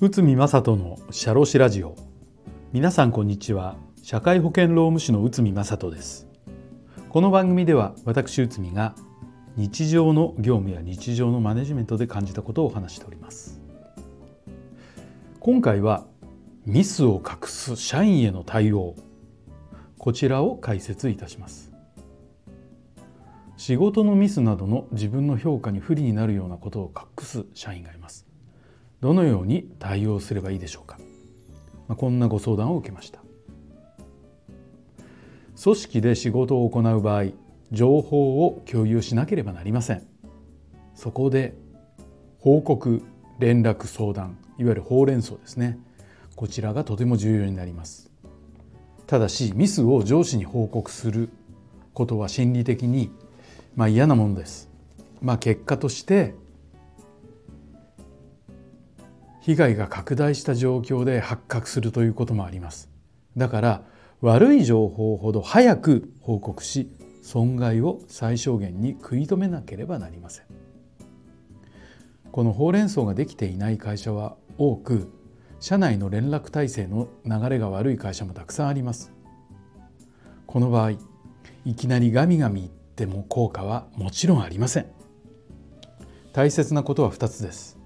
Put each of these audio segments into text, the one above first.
内海正人のシャロシラジオ。皆さんこんにちは。社会保険労務士の内海正人です。この番組では私内海が日常の業務や日常のマネジメントで感じたことを話しております。今回はミスを隠す社員への対応。こちらを解説いたします。仕事のミスなどの自分の評価に不利になるようなことを隠す社員がいます。どのように対応すればいいでしょうか、まあ、こんなご相談を受けました。組織で仕事を行う場合情報を共有しなければなりません。そこで報告連絡相談いわゆるほうれん草ですね。こちらがとても重要になります。ただしミスを上司に報告することは心理的にまあ嫌なものです。まあ結果として被害が拡大した状況で発覚するということもあります。だから悪い情報ほど早く報告し損害を最小限に食い止めなければなりません。このほうれん草ができていない会社は多く社内の連絡体制の流れが悪い会社もたくさんあります。この場合いきなりガミガミ言っても効果はもちろんありません大切なことは2つです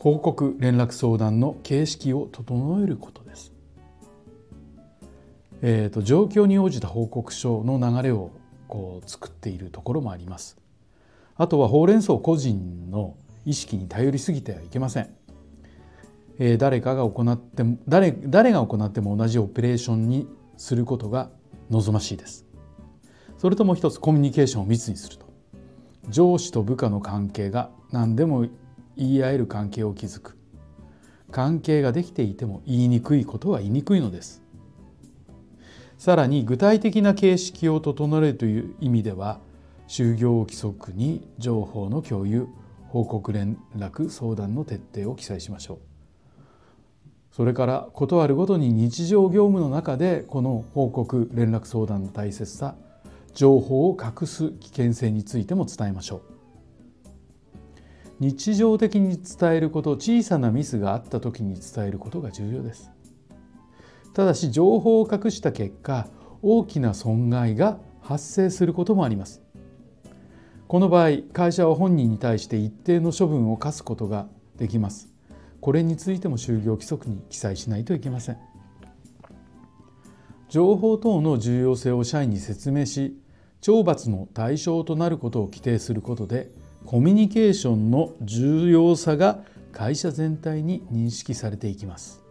報告連絡相談の形式を整えることです。えーと、状況に応じた報告書の流れをこう作っているところもあります。あとはほうれん草個人の意識に頼りすぎてはいけません。えー、誰かが行っても誰誰が行っても同じオペレーションにすることが望ましいです。それとも一つコミュニケーションを密にすると。上司と部下の関係が何でも言い合える関係を築く。関係ができていても言いにくいことは言いにくいのです。さらに具体的な形式を整えるという意味では就業規則に情報の共有報告連絡相談の徹底を記載しましょう。それから事あるごとに日常業務の中でこの報告連絡相談の大切さ情報を隠す危険性についても伝えましょう。日常的に伝えること小さなミスがあった時に伝えることが重要です。ただし情報を隠した結果大きな損害が発生することもあります。この場合会社は本人に対して一定の処分を課すことができます。これについても就業規則に記載しないといけません。情報等の重要性を社員に説明し懲罰の対象となることを規定することでコミュニケーションの重要さが会社全体に認識されていきます。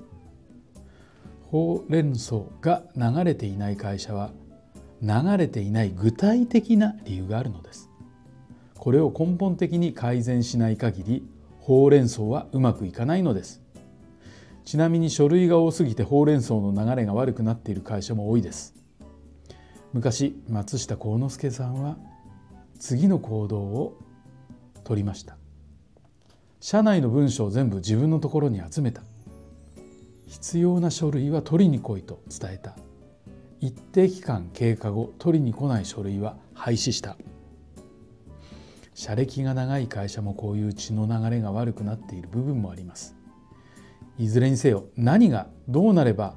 ほうれん草が流れていない会社は流れていない具体的な理由があるのです。これを根本的に改善しない限りほうれん草はうまくいかないのです。ちなみに書類が多すぎてほうれん草の流れが悪くなっている会社も多いです。昔松下幸之助さんは次の行動を取りました。社内の文書を全部自分のところに集めた。必要な書類は取りに来いと伝えた。一定期間経過後取りに来ない書類は廃止した。社歴が長い会社もこういう血の流れが悪くなっている部分もあります。いずれにせよ何がどうなれば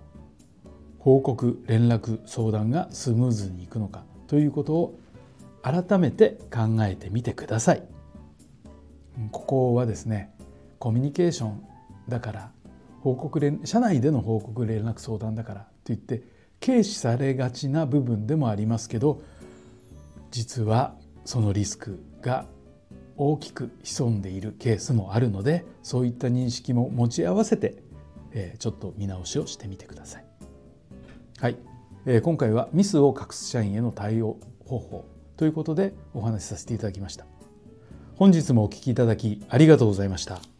報告連絡相談がスムーズにいくのかということを改めて考えてみてください。ここはですねコミュニケーションだから報告連社内での報告連絡相談だからといって軽視されがちな部分でもありますけど実はそのリスクが大きく潜んでいるケースもあるのでそういった認識も持ち合わせて、えちょっと見直しをしてみてください。はい、え今回はミスを隠す社員への対応方法ということでお話しさせていただきました。本日もお聴きいただきありがとうございました。